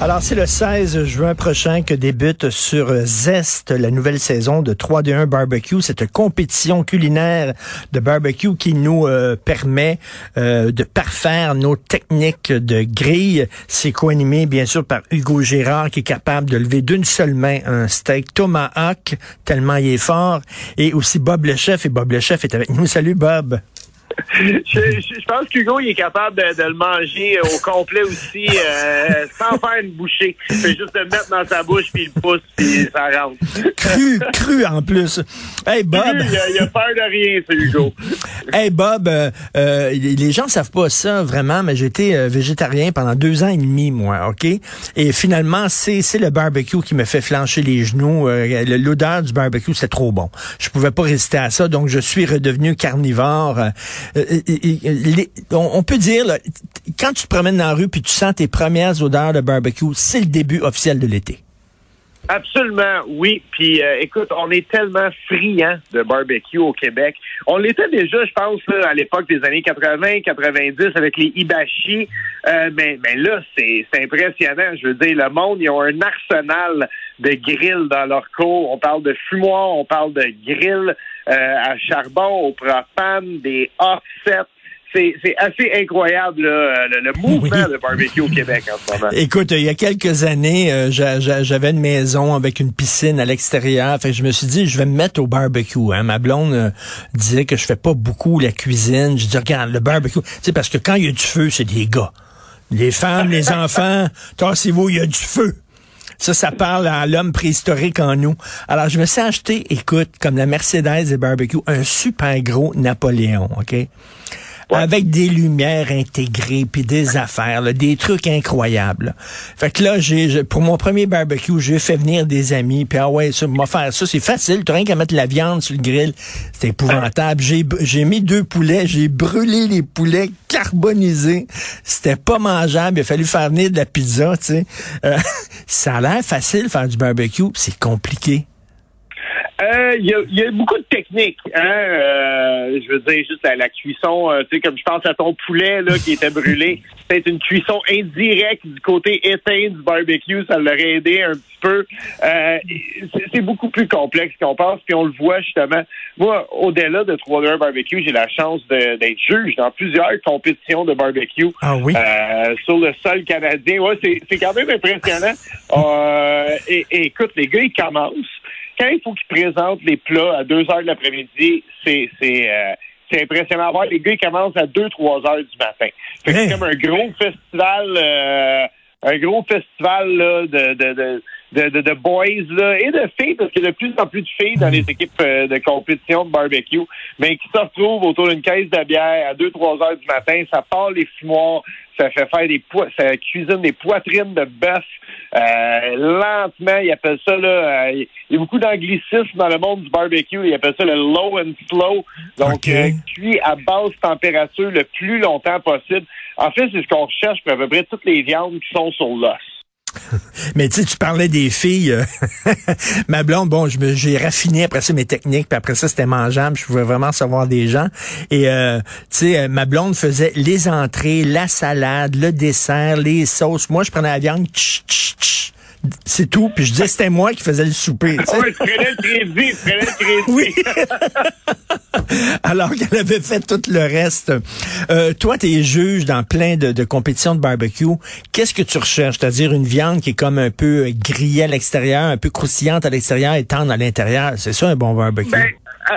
Alors, c'est le 16 juin prochain que débute sur Zest la nouvelle saison de 3 2 1 Barbecue, cette compétition culinaire de barbecue qui nous euh, permet euh, de parfaire nos techniques de grille. C'est co-animé, bien sûr, par Hugo Gérard, qui est capable de lever d'une seule main un steak tomahawk, tellement il est fort, et aussi Bob le chef, et Bob le chef est avec nous. Salut, Bob. Je, je- je pense qu'Hugo il est capable de, de le manger au complet aussi euh, sans faire une bouchée. Il fait juste le mettre dans sa bouche puis il pousse puis ça rentre. Cru, cru en plus. Hey, Bob. Il a, il a peur de rien, c'est Hugo. Hey Bob, euh, euh, les gens savent pas ça vraiment, mais j'étais euh, végétarien pendant deux ans et demi, moi, ok? Et finalement, c'est le barbecue qui me fait flancher les genoux. Euh, L'odeur du barbecue, c'est trop bon. Je pouvais pas résister à ça, donc je suis redevenu carnivore. Euh, on, peut dire, quand tu te promènes dans la rue puis tu sens tes premières odeurs de barbecue, c'est le début officiel de l'été. Absolument, oui. Puis euh, écoute, on est tellement friands de barbecue au Québec. On l'était déjà, je pense, là, à l'époque des années 80, 90 avec les hibachi. Euh, mais, mais là, c'est impressionnant. Je veux dire, le monde, ils ont un arsenal de grilles dans leur cours. On parle de fumoir, on parle de grilles à charbon, au propane, des offsets. C'est c'est assez incroyable, là, le, le mouvement Oui. de barbecue au Québec en ce moment. Écoute, il y a quelques années, euh, j'a- j'a- j'avais une maison avec une piscine à l'extérieur. Fait que je me suis dit, je vais me mettre au barbecue. Hein. Ma blonde euh, disait que je fais pas beaucoup la cuisine. Je dis, regarde, le barbecue. Sais, parce que quand il y a du feu, c'est des gars. Les femmes, les enfants, tassez-vous, il y a du feu. Ça, ça parle à l'homme préhistorique en nous. Alors, je me suis acheté, écoute, comme la Mercedes des barbecues, un super gros Napoléon, OK? Avec des lumières intégrées, puis des affaires, des trucs incroyables. Fait que là, j'ai pour mon premier barbecue, j'ai fait venir des amis, puis ah ouais, ça, m'a faire ça, c'est facile, t'as rien qu'à mettre la viande sur le grill. C'est épouvantable. J'ai j'ai mis deux poulets, j'ai brûlé les poulets carbonisés. C'était pas mangeable, il a fallu faire venir de la pizza, tu. Euh, ça a l'air facile faire du barbecue, c'est compliqué. Euh, Il y, a, il y a beaucoup de techniques. Hein? euh, je veux dire, juste la, la cuisson, euh, tu sais, comme je pense à ton poulet là, qui était brûlé, c'est une cuisson indirecte du côté éteint du barbecue, ça l'aurait aidé un petit peu. Euh, c'est- beaucoup plus complexe qu'on pense, puis on le voit justement. Moi, au-delà de 3 heures barbecue, j'ai la chance d'être juge dans plusieurs compétitions de barbecue. Ah oui? Euh, sur le sol canadien. Ouais, c'est, c'est quand même impressionnant. Euh, et, et écoute, les gars, ils commencent. Quand il faut qu'ils présentent les plats à 2 heures de l'après-midi, c'est, c'est, euh, c'est impressionnant à voir. Les gars, ils commencent à 2-3 heures du matin. Fait que Hey. c'est comme un gros festival, euh, un gros festival là, de, de, de, de, de, de boys là, et de filles, parce qu'il y a de plus en plus de filles dans les équipes euh, de compétition de barbecue, mais qui se retrouvent autour d'une caisse de bière à 2-3 heures du matin. Ça part les fumoirs, ça fait faire des pois, ça cuisine des poitrines de bœuf euh, lentement. Ils appellent ça là. euh, il y a beaucoup d'anglicisme dans le monde du barbecue. Ils appellent ça le low and slow. Donc euh, cuit à basse température le plus longtemps possible. En fait, c'est ce qu'on recherche pour à peu près toutes les viandes qui sont sur l'os. Mais tu tu parlais des filles. euh, ma blonde, bon, j'ai raffiné après ça mes techniques, puis après ça, c'était mangeable. Je pouvais vraiment savoir des gens. Et euh, tu sais, euh, ma blonde faisait les entrées, la salade, le dessert, les sauces. Moi, je prenais la viande. C'est tout. Puis je disais, c'était moi qui faisais le souper. tu sais. Ouais, tu prenais le crédit, prenais le crédit. Oui. Alors qu'elle avait fait tout le reste. Euh, toi, tu es juge dans plein de, de compétitions de barbecue. Qu'est-ce que tu recherches? C'est-à-dire une viande qui est comme un peu grillée à l'extérieur, un peu croustillante à l'extérieur et tendre à l'intérieur. C'est ça un bon barbecue? Ben,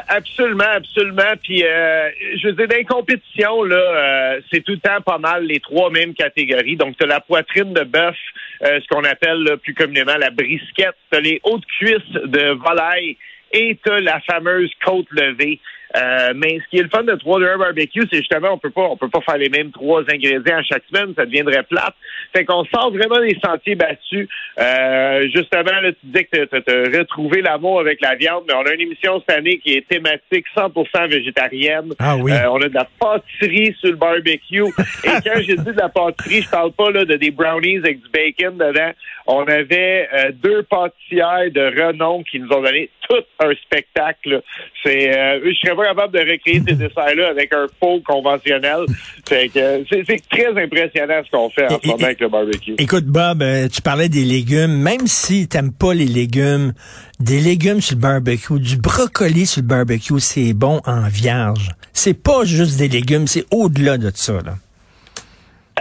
absolument, absolument. Puis, euh, je veux dire, dans les compétitions, là, euh, c'est tout le temps pas mal les trois mêmes catégories. Donc, tu la poitrine de bœuf, euh, ce qu'on appelle plus communément la brisquette. Les hautes cuisses de volaille et tu la fameuse côte levée. Euh, mais ce qui est le fun de 3 de 1 barbecue, c'est justement on peut pas on peut pas faire les mêmes trois ingrédients à chaque semaine, ça deviendrait plate. Fait qu'on sort vraiment des sentiers battus. Euh, justement, là, tu disais que tu as retrouvé l'amour avec la viande, mais on a une émission cette année qui est thématique 100% végétarienne. Ah oui. Euh, on a de la pâtisserie sur le barbecue. Et quand j'ai dit de la pâtisserie, je parle pas là, de des brownies avec du bacon dedans. On avait euh, deux pâtissières de renom qui nous ont donné tout un spectacle. C'est, euh, je serais pas capable de recréer ces desserts-là avec un faux conventionnel. Fait que c'est, très impressionnant ce qu'on fait en ce moment avec le barbecue. Écoute, Bob, euh, tu parlais des légumes. Même si t'aimes pas les légumes, des légumes sur le barbecue, du brocoli sur le barbecue, c'est bon en vierge. C'est pas juste des légumes, c'est au-delà de ça. Là.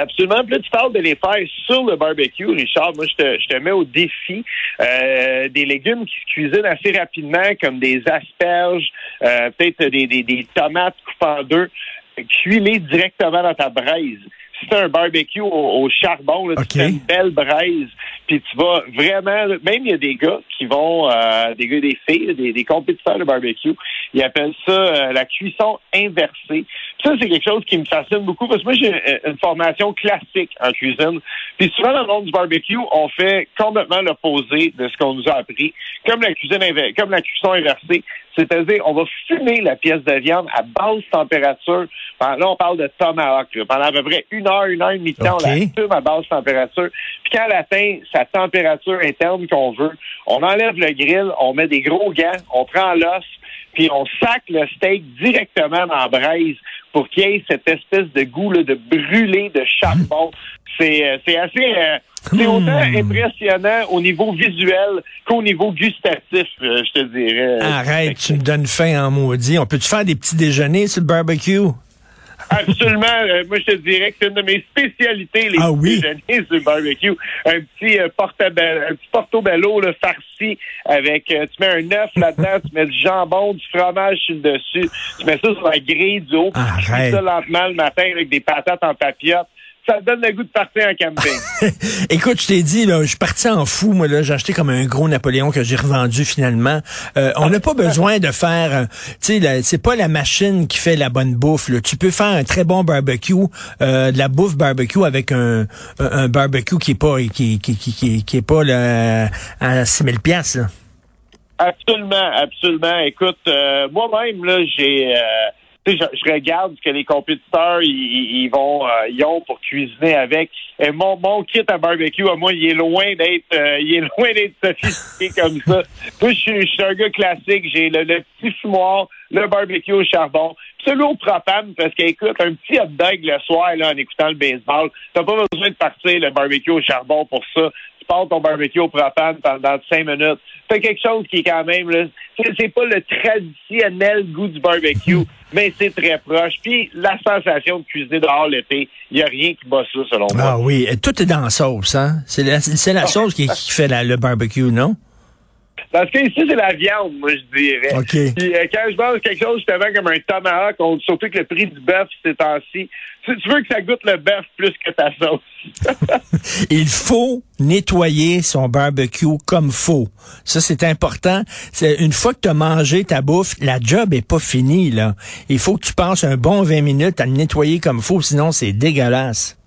Absolument. Puis là, tu parles de les faire sur le barbecue, Richard. Moi, je te, je te mets au défi euh, des légumes qui se cuisinent assez rapidement, comme des asperges, euh, peut-être des, des, des tomates coupées en deux. Cuis-les directement dans ta braise. Si c'est un barbecue au, au charbon, là, tu fais une belle braise, puis tu vas vraiment... Même il y a des gars qui vont, euh, des gars des filles, des, des compétiteurs de barbecue, ils appellent ça la cuisson inversée. Ça, c'est quelque chose qui me fascine beaucoup parce que moi, j'ai une formation classique en cuisine. Puis souvent, dans le monde du barbecue, on fait complètement l'opposé de ce qu'on nous a appris. Comme la cuisine comme la cuisson inversée. C'est-à-dire, on va fumer la pièce de viande à basse température. Là, on parle de tomahawk. là. Pendant à peu près une heure, une heure et demie de temps, on la fume à basse température. Puis quand elle atteint sa température interne qu'on veut, on enlève le grill, on met des gros gants, on prend l'os, puis on sac le steak directement dans la braise pour qu'il y ait cette espèce de goût là, de brûlé de charbon. C'est euh, c'est assez... euh, c'est autant Hmm. impressionnant au niveau visuel qu'au niveau gustatif, euh, je te dirais. Arrête, tu me donnes faim en maudit. On peut-tu faire des petits déjeuners sur le barbecue? Absolument. Euh, moi, je te dirais que c'est une de mes spécialités, les Ah oui? déjeuners le barbecue. Un petit, euh, portobello, un petit portobello là, farci avec, euh, tu mets un œuf là-dedans, tu mets du jambon, du fromage sur le dessus, tu mets ça sur la grille du haut, tu Arrête. ça lentement le matin avec des patates en papillote. Ça donne le goût de partir en camping. Écoute, je t'ai dit, là, je suis parti en fou, moi, là, j'ai acheté comme un gros Napoléon que j'ai revendu finalement. Euh, on n'a pas besoin de faire, euh, tu sais, c'est pas la machine qui fait la bonne bouffe. Là. Tu peux faire un très bon barbecue, euh, de la bouffe barbecue avec un, un, barbecue qui est pas, qui, qui, qui, qui, qui est pas là, à 6000 pièces. Absolument, absolument. Écoute, euh, moi-même, là, j'ai... je, je regarde ce que les compétiteurs ils, vont euh, ils ont pour cuisiner avec. Et mon, mon kit à barbecue, à moi, il est loin d'être euh, il est loin d'être sophistiqué comme ça. Moi, je suis, je suis un gars classique. J'ai le, le petit fumoir, le barbecue au charbon. Celui au propane, parce qu'écoute, un petit hot dog le soir là, en écoutant le baseball, t'as pas besoin de partir le barbecue au charbon pour ça. Tu pars ton barbecue au propane pendant cinq minutes. C'est quelque chose qui est quand même là, c'est, pas le traditionnel goût du barbecue, mais c'est très proche. Puis la sensation de cuisiner dehors l'été, il y a rien qui bat ça selon moi. Ah oui, tout est dans la sauce, hein? C'est la, c'est la sauce qui, qui fait la- le barbecue, non? Parce que ici, c'est la viande, moi, je dirais. OK. Puis euh, quand je mange quelque chose justement comme un tomahawk, on surtout que le prix du bœuf ces temps-ci, tu, tu veux que ça goûte le bœuf plus que ta sauce. Il faut nettoyer son barbecue comme faut. Ça, c'est important. C'est une fois que tu as mangé ta bouffe, la job est pas finie, là. Il faut que tu passes un bon 20 minutes à le nettoyer comme faut, sinon c'est dégueulasse.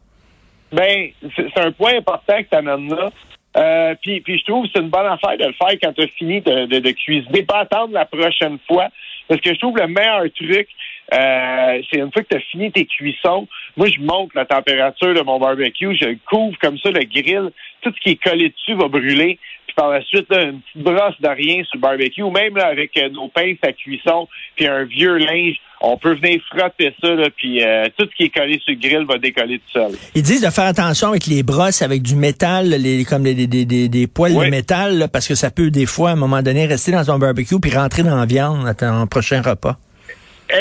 Ben, c'est c'est un point important que tu amènes là. Euh, puis, je trouve que c'est une bonne affaire de le faire quand tu as fini de, de, de cuisiner, pas attendre la prochaine fois. Parce que je trouve le meilleur truc, euh, c'est une fois que tu as fini tes cuissons, moi je monte la température de mon barbecue, je couvre comme ça, le grill, tout ce qui est collé dessus va brûler. Puis par la suite, là, une petite brosse de rien sur le barbecue, même là, avec euh, nos pinces à cuisson, puis un vieux linge, on peut venir frotter ça, là, puis euh, tout ce qui est collé sur le grill va décoller tout seul. Ils disent de faire attention avec les brosses, avec du métal, les, comme les, des, des, des poils Oui. de métal, là, parce que ça peut des fois, à un moment donné, rester dans ton barbecue puis rentrer dans la viande à ton prochain repas.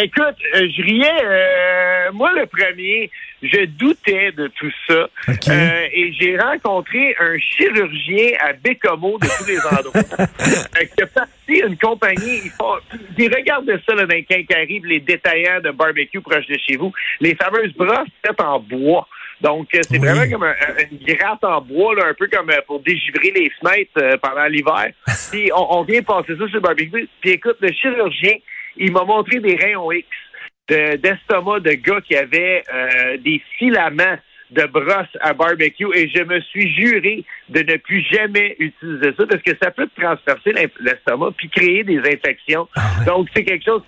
Écoute, euh, je riais, euh, moi le premier, je doutais de tout ça. Euh, et j'ai rencontré un chirurgien à Bécomo de tous les endroits. euh, qui a parti une compagnie, ils font, puis regardez ça là, dans les quincailleries, les détaillants de barbecue proche de chez vous. Les fameuses brosses faites en bois. Donc, euh, c'est Oui. vraiment comme un- un- une gratte en bois, là, un peu comme euh, pour dégivrer les fenêtres euh, pendant l'hiver. Puis on, on vient passer ça sur le barbecue. Puis écoute, le chirurgien, il m'a montré des rayons X de- d'estomac de, gars qui avaient euh, des filaments de brosse à barbecue et je me suis juré de ne plus jamais utiliser ça parce que ça peut transpercer l'estomac puis créer des infections. Donc, c'est quelque chose,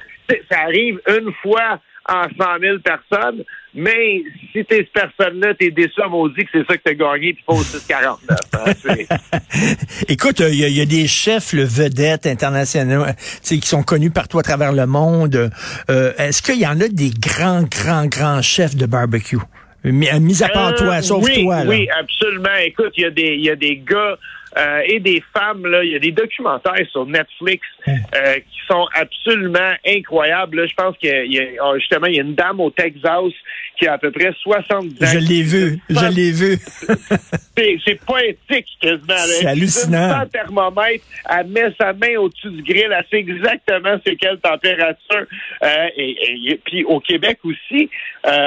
ça arrive une fois en 100 000 personnes, mais si t'es cette personne-là, t'es déçu à maudit que c'est ça que t'as gagné puis pas au 649. hein. C'est- Écoute, il y, a- il y a des chefs, le vedettes internationaux, euh, tu sais, qui sont connus partout à travers le monde. Euh, Est-ce qu'il y en a des grands, grands, grands chefs de barbecue? Mis, à part Euh, toi, sauf oui, toi. Là. Oui, absolument. Écoute, il y a des, il y a des gars euh, et des femmes là. Il y a des documentaires sur Netflix Hein. euh, qui sont absolument incroyables. Là, je pense qu'il y a- oh, justement il y a une dame au Texas qui a à peu près 70 ans. Je l'ai vu, je l'ai vu. C'est, poétique quasiment. C'est hallucinant. Sans thermomètre, elle met sa main au-dessus du grill, elle sait exactement c'est quelle température. Euh, et, et- puis au Québec aussi,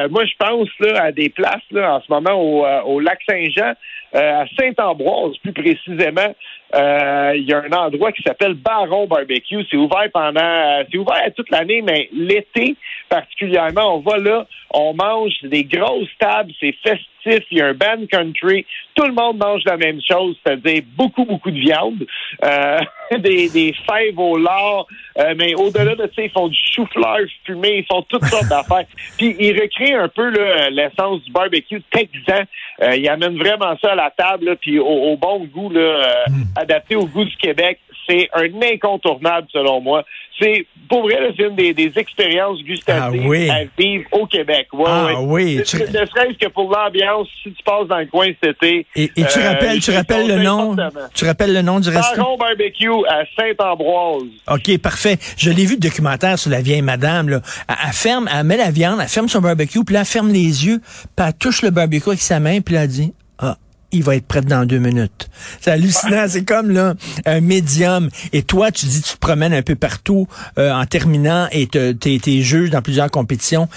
moi je pense là à des places là en ce moment au, au lac Saint-Jean, à Saint-Ambroise plus précisément. Euh, Il y a un endroit qui s'appelle Baron Barbecue. C'est ouvert pendant, c'est ouvert toute l'année, mais l'été particulièrement, on va là, on mange des grosses tables, c'est festif, il y a un band country, tout le monde mange la même chose, c'est-à-dire beaucoup, beaucoup de viande, euh, des, des fèves au lard, euh, mais au-delà de ça, ils font du chou-fleur fumé, ils font toutes sortes d'affaires. Puis ils recréent un peu l'essence du barbecue texan. Euh, ils amènent vraiment ça à la table, là, puis au, au bon goût, là, euh, adapté au goût du Québec. C'est un incontournable selon moi. C'est pour vrai, c'est une des, des expériences gustatives Ah oui. à vivre au Québec. Ouais, Ah ouais. oui, tu- Ne serait-ce que pour l'ambiance, si tu passes dans le coin cet été. Et, et tu euh, rappelles, tu rappelles le nom, tu rappelles le nom du resto? Baron Barbecue à Saint-Ambroise. OK, parfait. Je l'ai vu le documentaire sur la vieille madame. Là. Elle, elle ferme, elle met la viande, elle ferme son barbecue, puis là, elle ferme les yeux, puis elle touche le barbecue avec sa main, puis là, elle dit, ah, il va être prêt dans deux minutes. C'est hallucinant, c'est comme là un médium. Et toi, tu dis, tu te promènes un peu partout euh, en terminant et te- t'es t'es juge dans plusieurs compétitions.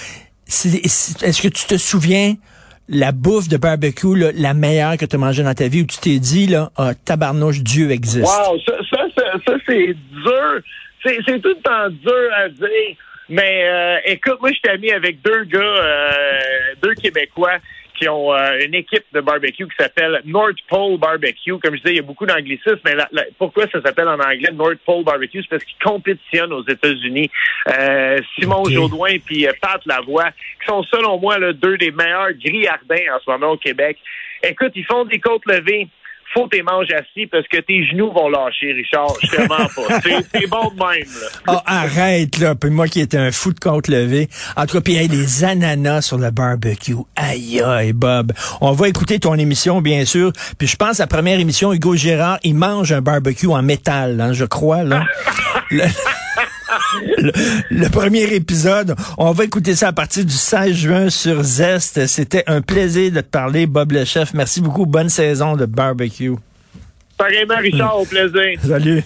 Est-ce que tu te souviens la bouffe de barbecue, là, la meilleure que tu as mangée dans ta vie, où tu t'es dit, là, ah, tabarnouche, Dieu existe? Wow, ça, ça, ça, ça, c'est dur. C'est, c'est tout le temps dur à dire. Mais euh, écoute, moi, je suis ami avec deux gars, euh, deux Québécois qui ont euh, une équipe de barbecue qui s'appelle North Pole Barbecue. Comme je disais, il y a beaucoup d'anglicisme, mais la- la- pourquoi ça s'appelle en anglais North Pole Barbecue? C'est parce qu'ils compétitionnent aux États-Unis. Euh, Simon Ok. Jaudoin puis euh, Pat Lavoie, qui sont selon moi là, deux des meilleurs grillardins en ce moment au Québec. Écoute, ils font des côtes levées faut tes manges assis parce que tes genoux vont lâcher, Richard. Je te mens pas. C'est, c'est bon de même, là. Ah, arrête, là. Puis moi qui étais un fou de côte levée. En tout cas, puis hey, les ananas sur le barbecue. Aïe, aïe, Bob. On va écouter ton émission, bien sûr. Puis je pense, à la première émission, Hugo Gérard, il mange un barbecue en métal, hein, je crois, là. le, le- le premier épisode, on va écouter ça à partir du 16 juin sur Zest. C'était un plaisir de te parler, Bob le chef. Merci beaucoup. Bonne saison de barbecue. Pareillement, Richard, au plaisir. Salut.